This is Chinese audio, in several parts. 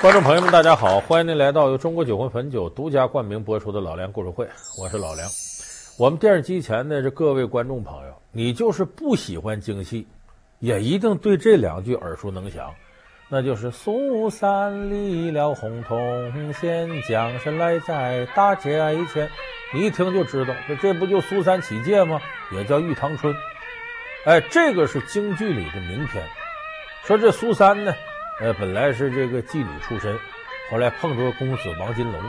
观众朋友们，大家好，欢迎您来到由中国酒魂汾酒独家冠名播出的《老梁故事会》，我是老梁。我们电视机前的这各位观众朋友，你就是不喜欢京戏，也一定对这两句耳熟能详，那就是“苏三立了洪洞县，将身来在大街前”。你一听就知道，这这不就苏三起解吗？也叫玉堂春。哎，这个是京剧里的名篇。说这苏三呢。呃，本来是这个妓女出身，后来碰着公子王金龙，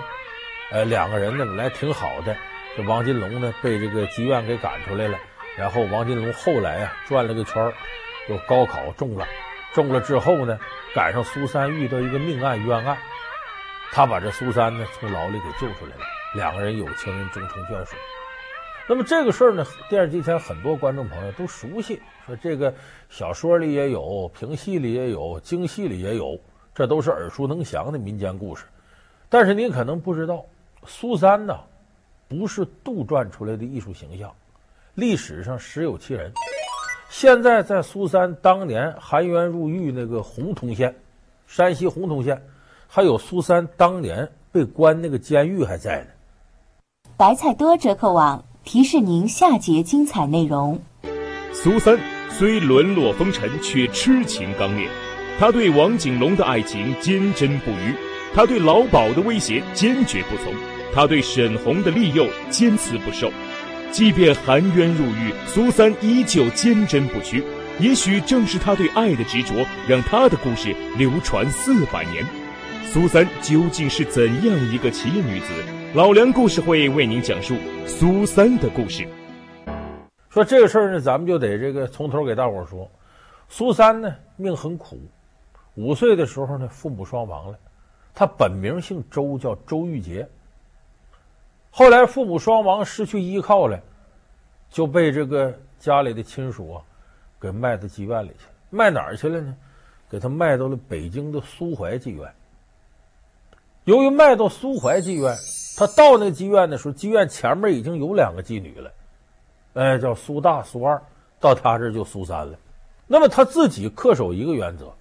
呃，两个人呢本来挺好的，这王金龙呢被这个妓院给赶出来了，然后王金龙后来啊转了个圈儿又高考中了，中了之后呢赶上苏三遇到一个命案冤案，他把这苏三呢从牢里给救出来了，两个人有情人终成眷属。那么这个事儿呢，电视机前很多观众朋友都熟悉。说这个小说里也有，评戏里也有，京戏里也有，这都是耳熟能详的民间故事。但是您可能不知道，苏三呢，不是杜撰出来的艺术形象，历史上实有其人。现在在苏三当年含冤入狱那个洪洞县，山西洪洞县，还有苏三当年被关那个监狱还在呢。白菜多折扣网提示您下节精彩内容。苏三虽沦落风尘，却痴情刚烈。他对王景龙的爱情坚贞不渝，他对老鸨的威胁坚决不从，他对沈红的利诱坚持不受。即便含冤入狱，苏三依旧坚贞不屈。也许正是他对爱的执着，让他的故事流传四百年。苏三究竟是怎样一个奇女子？老梁故事会为您讲述苏三的故事。说这个事儿呢，咱们就得这个从头给大伙说。苏三呢，命很苦，五岁的时候呢，父母双亡了。他本名姓周，叫周玉杰。后来父母双亡，失去依靠了，就被这个家里的亲属啊，给卖到妓院里去。卖哪儿去了呢？给他卖到了北京的苏淮妓院。由于卖到苏淮妓院，他到那妓院的时候，妓院前面已经有两个妓女了。哎，叫苏大、苏二，到他这就苏三了。那么他自己恪守一个原则：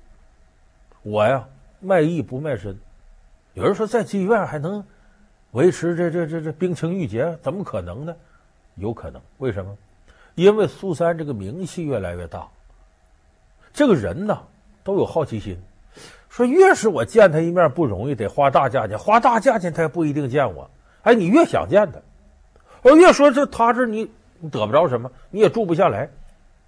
我呀，卖艺不卖身。有人说，在妓院还能维持这这这这冰清玉洁，怎么可能呢？有可能，为什么？因为苏三这个名气越来越大，这个人呢都有好奇心，说越是我见他一面不容易，得花大价钱，花大价钱他也不一定见我。哎，你越想见他，我越说这他这你。你得不着什么，你也住不下来，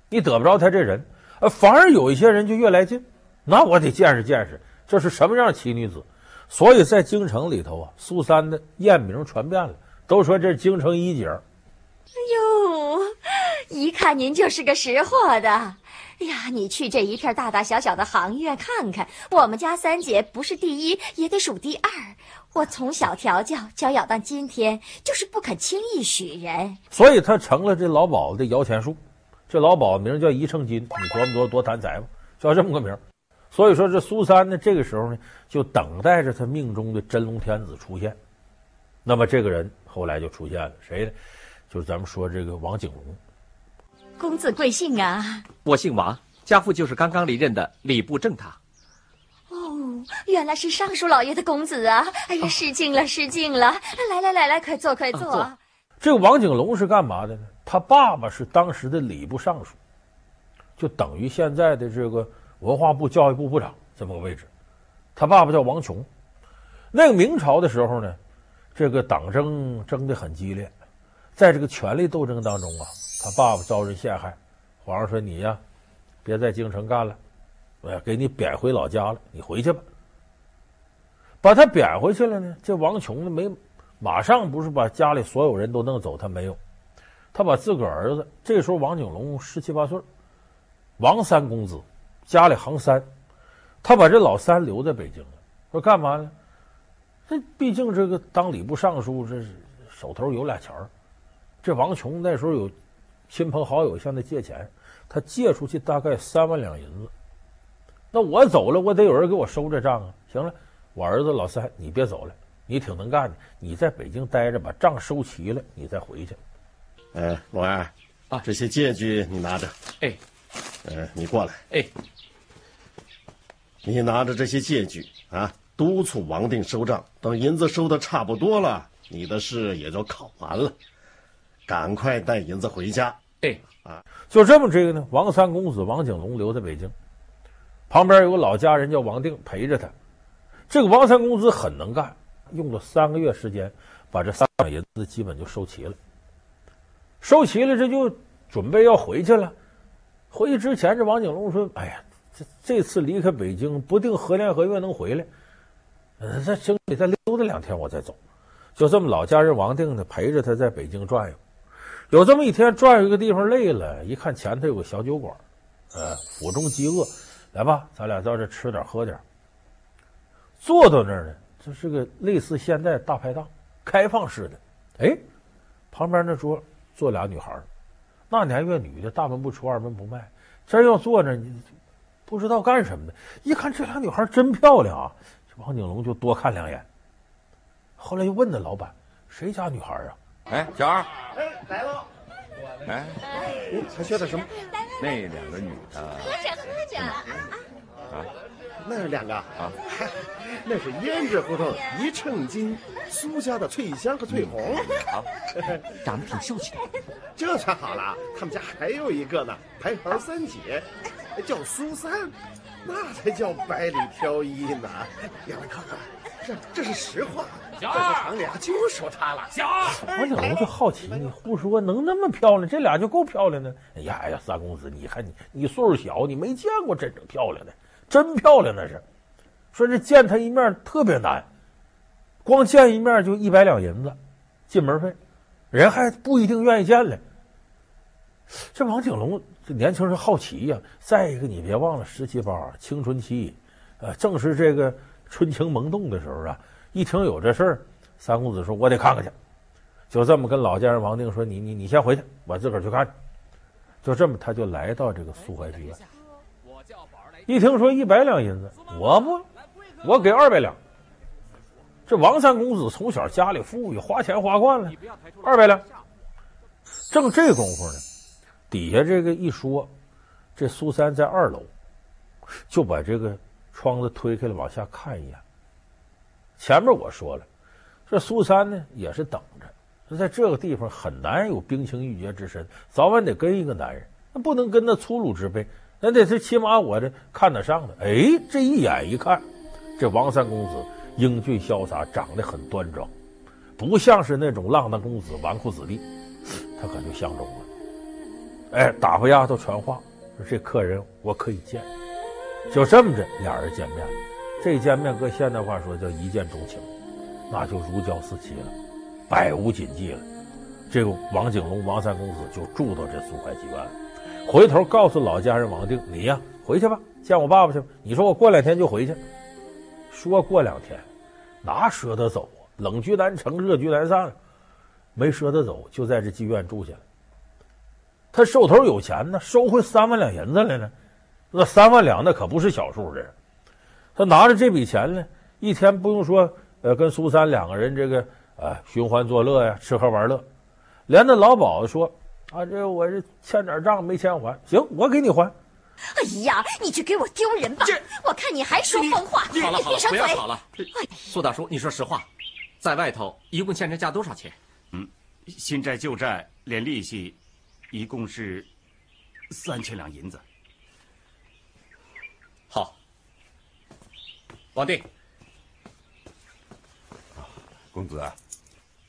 你得不着他这人，呃，反而有一些人就越来劲，那我得见识见识，这是什么样奇女子？所以在京城里头啊，苏三的艳名传遍了，都说这是京城一姐。哎呦，一看您就是个识货的。哎呀，你去这一片大大小小的行院看看，我们家三姐不是第一也得数第二。我从小调教，教养到今天，就是不肯轻易许人，所以他成了这老鸨的摇钱树。这老鸨名叫一秤金，你琢磨多多贪财吧，叫这么个名。所以说这苏三呢，这个时候呢，就等待着他命中的真龙天子出现。那么这个人后来就出现了，谁呢？就是咱们说这个王景龙。公子贵姓啊？我姓王，家父就是刚刚离任的礼部正堂。原来是尚书老爷的公子啊！哎呀，失敬了，失敬了！来来来来，快坐，快坐。啊、这个王景龙是干嘛的呢？他爸爸是当时的礼部尚书，就等于现在的这个文化部教育部部长这么个位置。他爸爸叫王琼。那个明朝的时候呢，这个党争争得很激烈，在这个权力斗争当中啊，他爸爸遭人陷害。皇上说：“你呀，别在京城干了。”我要给你贬回老家了，你回去吧。把他贬回去了呢，这王琼呢没马上不是把家里所有人都弄走，他没有，他把自个儿子，这时候王景龙十七八岁，王三公子，家里行三，他把这老三留在北京了，说干嘛呢？这毕竟这个当礼部尚书，这是手头有俩钱儿。这王琼那时候有亲朋好友向他借钱，他借出去大概三万两银子。那我走了，我得有人给我收这账啊！行了，我儿子老三，你别走了，你挺能干的，你在北京待着，把账收齐了，你再回去。哎，龙儿啊，这些借据你拿着。哎，呃，你过来。哎，你拿着这些借据啊，督促王定收账。等银子收的差不多了，你的事也就考完了。赶快带银子回家。哎，啊，就这么这个呢。王三公子王景龙留在北京，旁边有个老家人叫王定陪着他。这个王三公子很能干，用了三个月时间，把这三两银子基本就收齐了。收齐了，这就准备要回去了。回去之前，这王景龙说：“哎呀，这这次离开北京，不定何年何月能回来。呃，再兄弟再溜达两天，我再走。”就这么，老家人王定呢，陪着他在北京转悠。有这么一天，转悠一个地方累了，一看前头有个小酒馆，呃，腹中饥饿，来吧，咱俩到这吃点喝点。坐到那儿呢，这是个类似现代大排档，开放式的。哎，旁边那桌坐俩女孩那年月女的，大门不出二门不迈，这要坐那，你不知道干什么的。一看这俩女孩真漂亮啊，这王景龙就多看两眼。后来又问那老板，谁家女孩啊？哎，小二，哎，来了。哎，哎还缺点什么？那两个女的。喝着喝着。啊，那两个啊，那是胭脂胡同一秤金苏家的翠香和翠红。好，长得挺秀气的。这才好了，他们家还有一个呢，排行三姐，叫苏三，那才叫百里挑一呢。两位看看，这这是实话。小二，厂里啊就说她了。小二，王景龙就好奇，你胡说，能那么漂亮？这俩就够漂亮的。哎呀哎呀，三公子，你看你，你岁数小，你没见过真正漂亮的，真漂亮那是。说这见她一面特别难，光见一面就一百两银子，进门费，人还不一定愿意见嘞。这王景龙这年轻人好奇呀、啊，再一个你别忘了十七八青春期，呃，正是这个春情萌动的时候啊。一听有这事儿，三公子说：“我得看看去。”就这么跟老家人王定说：“你你你先回去，我自个儿去看。”就这么，他就来到这个苏怀剧院。一听说一百两银子，我不，我给二百两。这王三公子从小家里富裕，花钱花惯了，二百两。正这功夫呢，底下这个一说，这苏三在二楼，就把这个窗子推开了，往下看一眼。前面我说了，这苏三呢也是等着，说在这个地方很难有冰清玉洁之身，早晚得跟一个男人，那不能跟那粗鲁之辈，那得是起码我这看得上的。哎，这一眼一看，这王三公子英俊潇洒，长得很端庄，不像是那种浪荡公子、纨绔子弟，他可就相中了。哎，打发丫头传话，说这客人我可以见，就这么着，俩人见面。这见面，搁现代话说叫一见钟情，那就如胶似漆了，百无禁忌了。这个王景龙、王三公子就住到这苏怀剧院了。回头告诉老家人王定：“你呀，回去吧，见我爸爸去吧。”你说我过两天就回去。说过两天，哪舍得走啊？冷居难成，热居难散，没舍得走，就在这妓院住下了。他手头有钱呢，收回三万两银子来了。那三万两那可不是小数的。他拿着这笔钱呢，一天不用说，呃，跟苏三两个人这个呃寻欢作乐呀，吃喝玩乐，连那老鸨子说啊，这我这欠点账没钱还，行，我给你还。哎呀，你去给我丢人吧！我看你还说疯话。好了好了，不要吵了。哎，苏大叔，你说实话，在外头一共欠人家多少钱？嗯，新债旧债连利息，一共是三千两银子。好。王定，公子，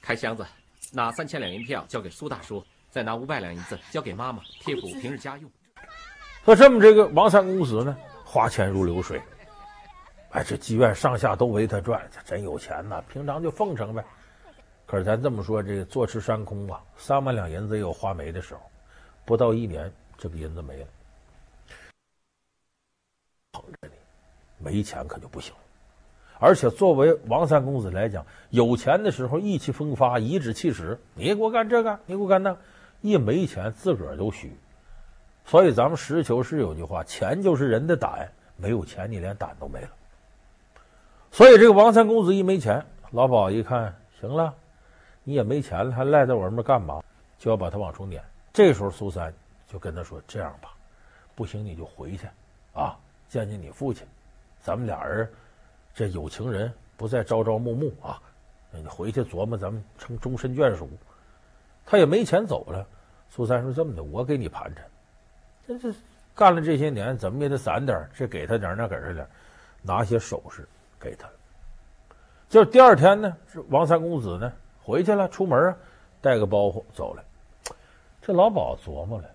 开箱子，拿三千两银票交给苏大叔，再拿五百两银子交给妈妈贴补平日家用。说这么，这个王三公子呢，花钱如流水，哎，这妓院上下都围他转，他真有钱呐。平常就奉承呗。可是咱这么说，这个坐吃山空啊，三万两银子也有花没的时候，不到一年，这个银子没了。捧着你。没钱可就不行，而且作为王三公子来讲，有钱的时候意气风发、颐指气使，你给我干这个，你给我干那，一没钱自个儿都虚。所以咱们实事求是有句话：钱就是人的胆，没有钱你连胆都没了。所以这个王三公子一没钱，老鸨一看，行了，你也没钱了，还赖在我这儿干嘛？就要把他往出撵。这时候苏三就跟他说：“这样吧，不行你就回去，啊，见见你父亲。”咱们俩人这有情人不再朝朝暮暮啊，你回去琢磨咱们成终身眷属。他也没钱走了。苏三说：“这么的，我给你盘缠。这这干了这些年，怎么也得攒点这给他点那给他点拿些首饰给他。就第二天呢，是王三公子呢回去了，出门啊，带个包袱走了。这老鸨琢磨了，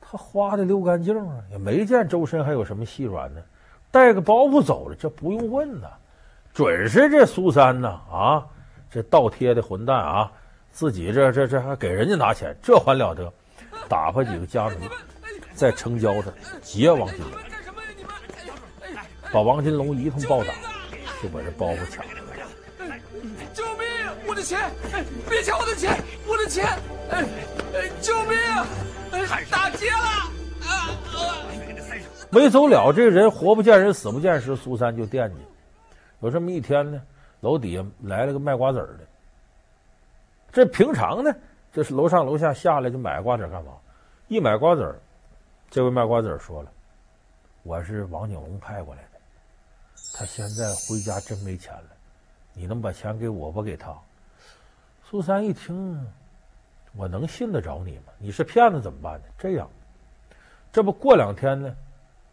他花的溜干净啊，也没见周身还有什么细软呢。带个包袱走了，这不用问呐，准是这苏三呐啊，这倒贴的混蛋啊！自己这这这还给人家拿钱，这还了得？打发几个家奴在城郊上劫王金龙，把王金龙一通暴打，就把这包袱抢了。救命！我的钱！别抢我的钱！我的钱！哎哎！救命！啊打劫了！啊 没走了，这人活不见人，死不见尸。苏三就惦记。有这么一天呢，楼底下来了个卖瓜子的。这平常呢，这是楼上楼下下来就买瓜子干嘛？一买瓜子，这位卖瓜子说了：“我是王景龙派过来的，他现在回家真没钱了，你能把钱给我不给他？”苏三一听，我能信得着你吗？你是骗子怎么办呢？这样，这不过两天呢，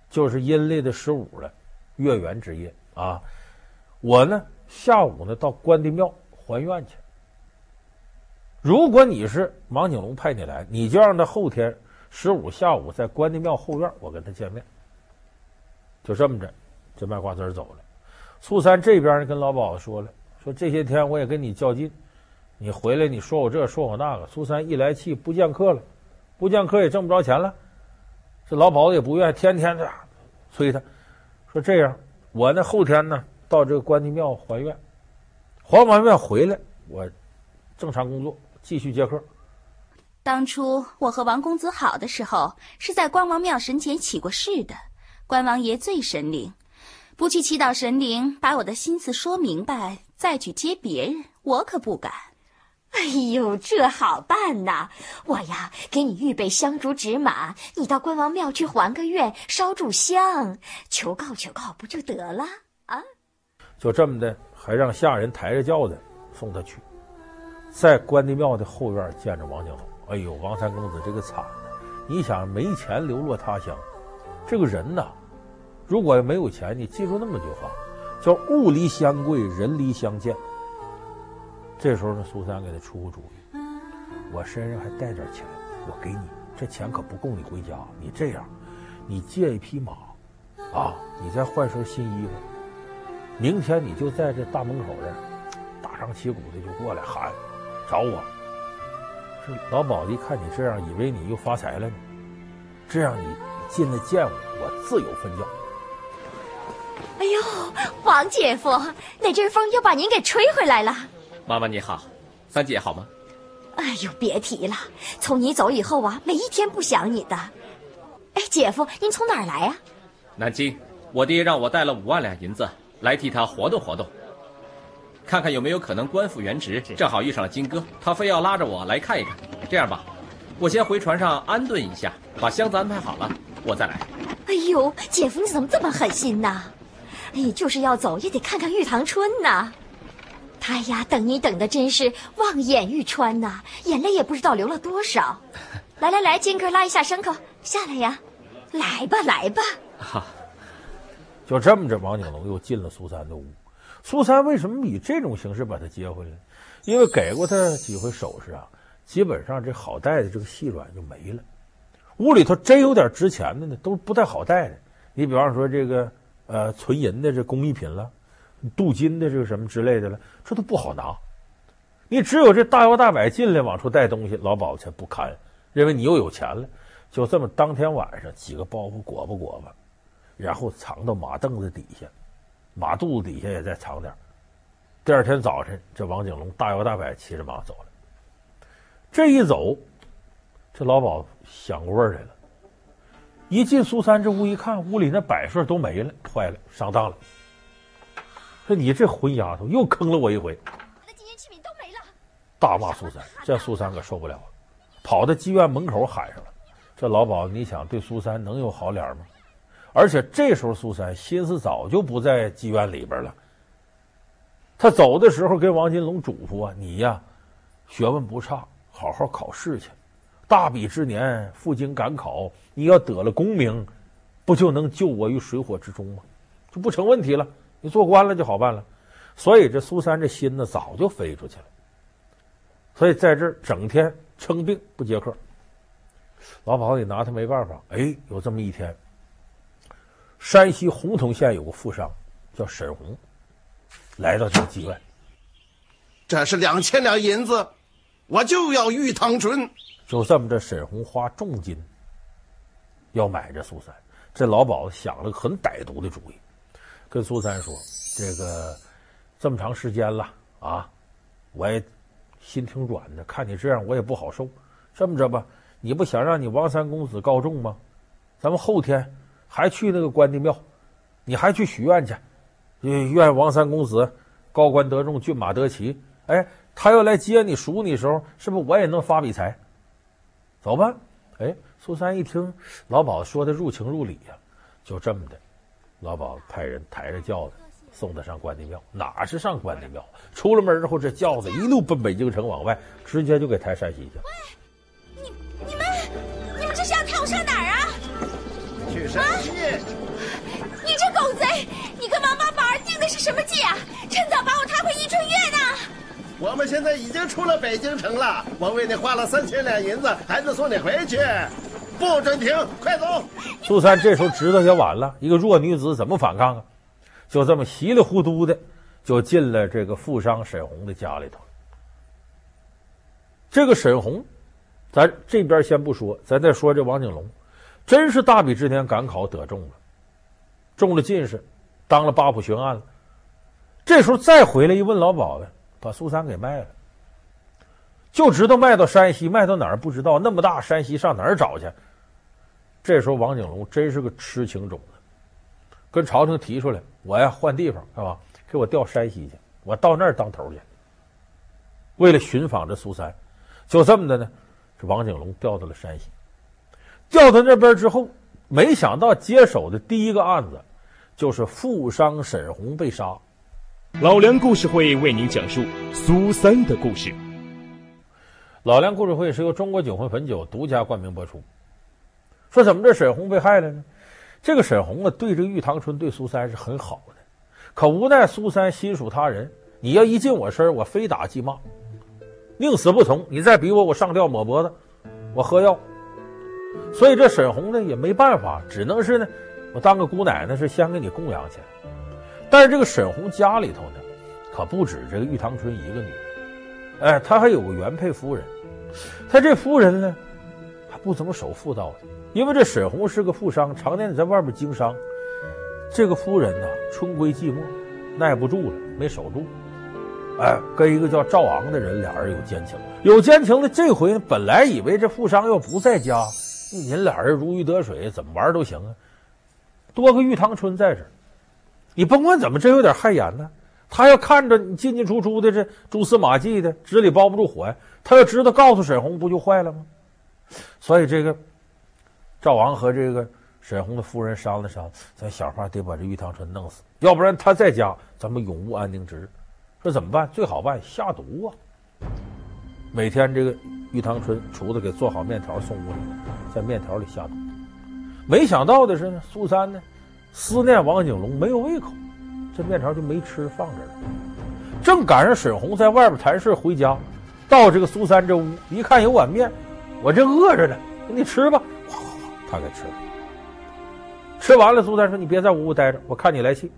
就是阴历的十五了，月圆之夜啊，我呢下午呢到关帝庙还愿去。如果你是王景龙派你来，你就让他后天十五下午在关帝庙后院，我跟他见面。就这么着，这卖瓜子走了。苏三这边呢，跟老鸨子说了，说这些天我也跟你较劲，你回来你说我这说我那个。苏三一来气，不见客了，不见客也挣不着钱了。这老鸨子也不愿意，天天的催他，说这样，我呢后天呢到这个关帝庙还愿，还完愿回来，我正常工作。继续接客。当初我和王公子好的时候，是在关王庙神前起过誓的。关王爷最神灵，不去祈祷神灵，把我的心思说明白，再去接别人，我可不敢。哎呦，这好办呐！我呀，给你预备香烛纸马，你到关王庙去还个愿，烧炷香，求告求告，不就得了啊？就这么的，还让下人抬着轿子送他去。在关帝庙的后院见着王景龙，哎呦，王三公子这个惨！你想没钱流落他乡，这个人呐，如果没有钱，你记住那么句话，叫物离乡贵，人离乡贱。这时候呢，苏三给他出个主意，我身上还带点钱，我给你，这钱可不够你回家。你这样，你借一匹马，啊，你再换身新衣服，明天你就在这大门口这，大张旗鼓的就过来喊。找我，这老鴇一看你这样，以为你又发财了呢。这样你进来见我，我自有分教。哎呦，王姐夫，那阵风又把您给吹回来了。妈妈你好，三姐好吗？哎呦，别提了，从你走以后啊，每一天不想你的。哎，姐夫，您从哪儿来呀？南京，我爹让我带了五万两银子来替他活动活动。看看有没有可能官复原职，正好遇上了金哥，他非要拉着我来看一看。这样吧，我先回船上安顿一下，把箱子安排好了，我再来。哎呦，姐夫你怎么这么狠心呢？哎，就是要走也得看看玉堂春呐。他呀，等你等的真是望眼欲穿呐，眼泪也不知道流了多少。来来来，金哥拉一下牲口下来呀，来吧来吧。哈，就这么着，王景龙又进了苏三的屋。苏三为什么以这种形式把他接回来？因为给过他几回首饰啊，基本上这好带的这个细软就没了。屋里头真有点值钱的呢，都不太好带的。你比方说这个呃纯银的这工艺品了，镀金的这个什么之类的了，这都不好拿。你只有这大摇大摆进来往出带东西，老鸨才不堪，认为你又有钱了。就这么当天晚上几个包袱裹吧裹吧，然后藏到马凳子底下。马肚子底下也再藏点。第二天早晨，这王景龙大摇大摆骑着马走了。这一走，这老鸨想过味儿来了。一进苏三这屋一看，屋里那摆设都没了，坏了，上当了。说你这混丫头，又坑了我一回。我的金银器皿都没了。大骂苏三，这苏三可受不了了，跑到妓院门口喊上了。这老鸨，你想对苏三能有好脸吗？而且这时候苏三心思早就不在妓院里边了。他走的时候跟王金龙嘱咐啊：“你呀，学问不差，好好考试去。大比之年赴京赶考，你要得了功名，不就能救我于水火之中吗？就不成问题了。你做官了就好办了。所以这苏三这心呢，早就飞出去了。所以在这儿整天称病不接客。老鸨也拿他没办法。哎，有这么一天，山西洪洞县有个富商叫沈红。”来到这个妓院，这是两千两银子，我就要玉堂春。就这么着，沈红花重金要买这苏三。这老鸨子想了个很歹毒的主意，跟苏三说：“这个这么长时间了啊，我也心挺软的，看你这样我也不好受。这么着吧，你不想让你王三公子告状吗？咱们后天还去那个关帝庙，你还去许愿去。”愿王三公子高官得中，骏马得骑。哎，他要来接你赎你时候，是不是我也能发笔财？走吧。哎，苏三一听老鸨说的入情入理呀、就这么的，老鸨派人抬着轿子送他上关帝庙。哪是上关帝庙？出了门之后，这轿子一路奔北京城往外，直接就给抬山西去。喂，你你们你们这是要抬我上哪儿啊？去山西。啊、你这狗贼！你跟王八宝定的。是什么计啊？趁早把我抬回伊春院呐！我们现在已经出了北京城了，我为你花了三千两银子，还得送你回去，不准停，快走！苏三这时候知道也晚了，一个弱女子怎么反抗啊？就这么稀里糊涂的就进了这个富商沈红的家里头。这个沈红，咱这边先不说，咱再说这王景龙，真是大比之年赶考得中了，中了进士，当了八府巡按了。这时候再回来一问老鸨子，把苏三给卖了，就知道卖到山西，卖到哪儿不知道。那么大山西上哪儿找去？这时候王景龙真是个痴情种子，跟朝廷提出来，我要换地方是吧？给我调山西去，我到那儿当头去。为了寻访这苏三，就这么的呢，这王景龙调到了山西。调到那边之后，没想到接手的第一个案子，就是富商沈红被杀。老梁故事会为您讲述苏三的故事。老梁故事会是由中国酒魂汾酒独家冠名播出。说怎么这沈红被害了呢？这个沈红啊，对这个玉堂春、对苏三是很好的，可无奈苏三心属他人，你要一近我身，我非打即骂，宁死不从。你再逼我，我上吊抹脖子，我喝药。所以这沈红呢也没办法，只能是呢，我当个姑奶奶是先给你供养起来。但是这个沈红家里头呢，可不止这个玉堂春一个女人，哎，她还有个原配夫人。她这夫人呢，不怎么守妇道的，因为这沈红是个富商，常年在外面经商。这个夫人呢，春归寂寞，耐不住了，没守住。哎，跟一个叫赵昂的人，俩人有奸情。有奸情的这回，本来以为这富商要不在家，你俩人如鱼得水，怎么玩都行啊。多个玉堂春在这儿。你甭管怎么，真有点害眼呢。他要看着你进进出出的这蛛丝马迹的，纸里包不住火呀。他要知道告诉沈红，不就坏了吗？所以这个赵王和这个沈红的夫人商量商量，咱想法得把这玉堂春弄死，要不然他在家咱们永无安宁之日。说怎么办？最好办下毒啊！每天这个玉堂春厨子给做好面条送屋里，在面条里下毒。没想到的是呢，苏三呢？思念王景龙没有胃口，这面条就没吃，放这了。正赶上沈红在外边谈事回家，到这个苏三这屋一看有碗面，我正饿着呢，给你吃吧。哗哗哗，他给吃了。吃完了，苏三说：“你别在屋屋待着，我看你来气。”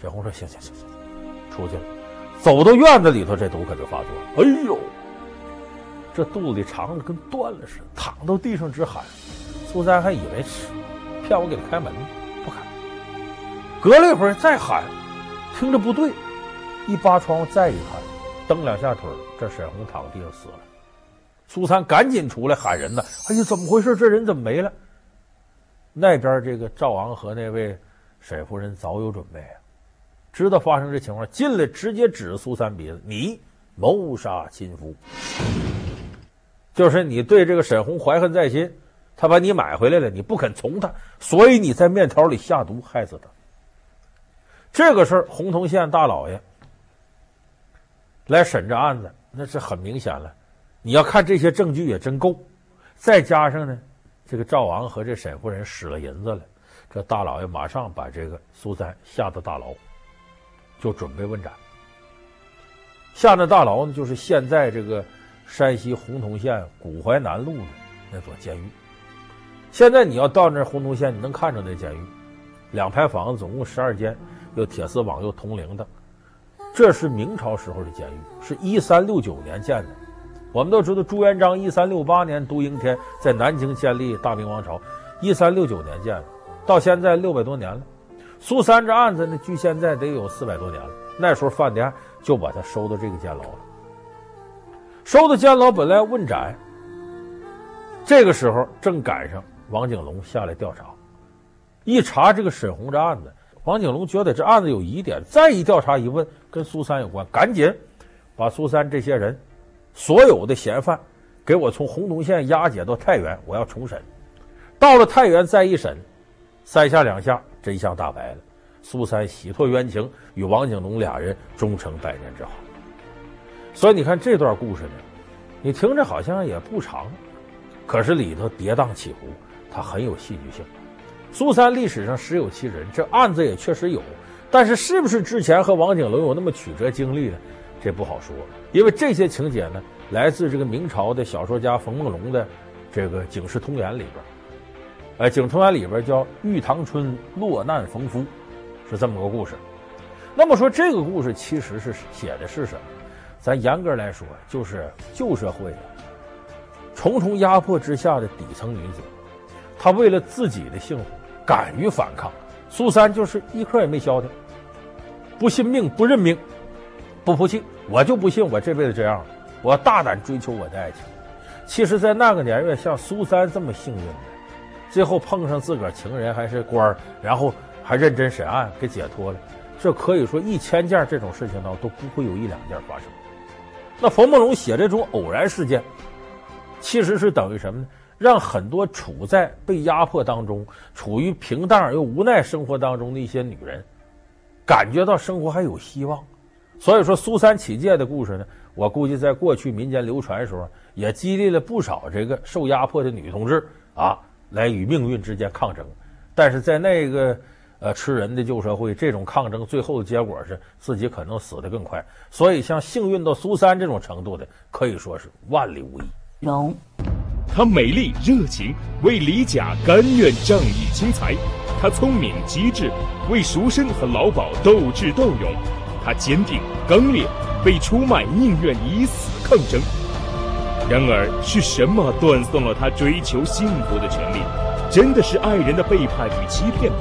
沈红说：“行行行行，出去了。”走到院子里头，这毒可就发作了。哎呦，这肚子里肠子跟断了似的，躺到地上直喊。苏三还以为是骗我给他开门呢，不开。隔了一会儿再喊，听着不对，一扒窗户再一看，蹬两下腿，这沈红躺地上死了。苏三赶紧出来喊人呢，哎呀，怎么回事？这人怎么没了？那边这个赵昂和那位沈夫人早有准备啊，知道发生这情况，进来直接指着苏三鼻子：“你谋杀亲夫，就是你对这个沈红怀恨在心。”他把你买回来了，你不肯从他，所以你在面条里下毒害死他。这个事儿，洪洞县大老爷来审这案子，那是很明显了。你要看这些证据也真够，再加上呢，这个赵昂和这沈夫人使了银子了，这大老爷马上把这个苏三下到大牢，就准备问斩。下那大牢呢，就是现在这个山西洪洞县古淮南路的那座监狱。现在你要到那洪洞县，你能看着那监狱，两排房子，总共十二间。又铁丝网又铜铃的，这是明朝时候的监狱，是一三六九年建的。我们都知道朱元璋一三六八年都应天在南京建立大明王朝，一三六九年建的，到现在六百多年了。苏三这案子呢，距现在得有四百多年了。那时候犯的案就把他收到这个监牢了，收到监牢本来要问斩，这个时候正赶上王景龙下来调查，一查这个沈红这案子。王景龙觉得这案子有疑点，再一调查一问，跟苏三有关，赶紧把苏三这些人所有的嫌犯给我从洪洞县押解到太原，我要重审。到了太原再一审，三下两下真相大白了，苏三洗脱冤情，与王景龙俩人终成百年之好。所以你看这段故事呢，你听着好像也不长，可是里头跌宕起伏，它很有戏剧性。苏三历史上实有其人，这案子也确实有，但是是不是之前和王景龙有那么曲折经历呢？这不好说，因为这些情节呢，来自这个明朝的小说家冯梦龙的这个《警世通言》里边，哎，《警世通言》里边叫《玉堂春落难逢夫》，是这么个故事。那么说这个故事其实是写的是什么？咱严格来说，就是旧社会重重压迫之下的底层女子，她为了自己的幸福。敢于反抗，苏三就是一刻也没消停，不信命不认命，不服气，我就不信我这辈子这样了，我大胆追求我的爱情。其实，在那个年月，像苏三这么幸运的，最后碰上自个儿情人还是官儿，然后还认真审案给解脱了，这可以说一千件这种事情呢都不会有一两件发生。那冯梦龙写这种偶然事件，其实是等于什么呢？让很多处在被压迫当中、处于平淡而又无奈生活当中的一些女人，感觉到生活还有希望。所以说，苏三起解的故事呢，我估计在过去民间流传的时候，也激励了不少这个受压迫的女同志啊，来与命运之间抗争。但是在那个呃吃人的旧社会，这种抗争最后的结果是自己可能死得更快。所以，像幸运到苏三这种程度的，可以说是万里无一。容。她美丽热情，为李甲甘愿仗义轻财；她聪明机智，为赎身和老鸨斗智斗勇；他坚定刚烈，被出卖宁愿以死抗争。然而，是什么断送了他追求幸福的权利？真的是爱人的背叛与欺骗吗？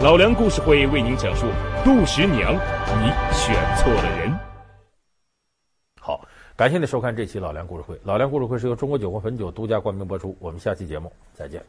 老梁故事会为您讲述杜十娘，你选错了人。好感谢您收看这期老梁故事会。老梁故事会是由中国酒魂汾酒独家冠名播出。我们下期节目再见。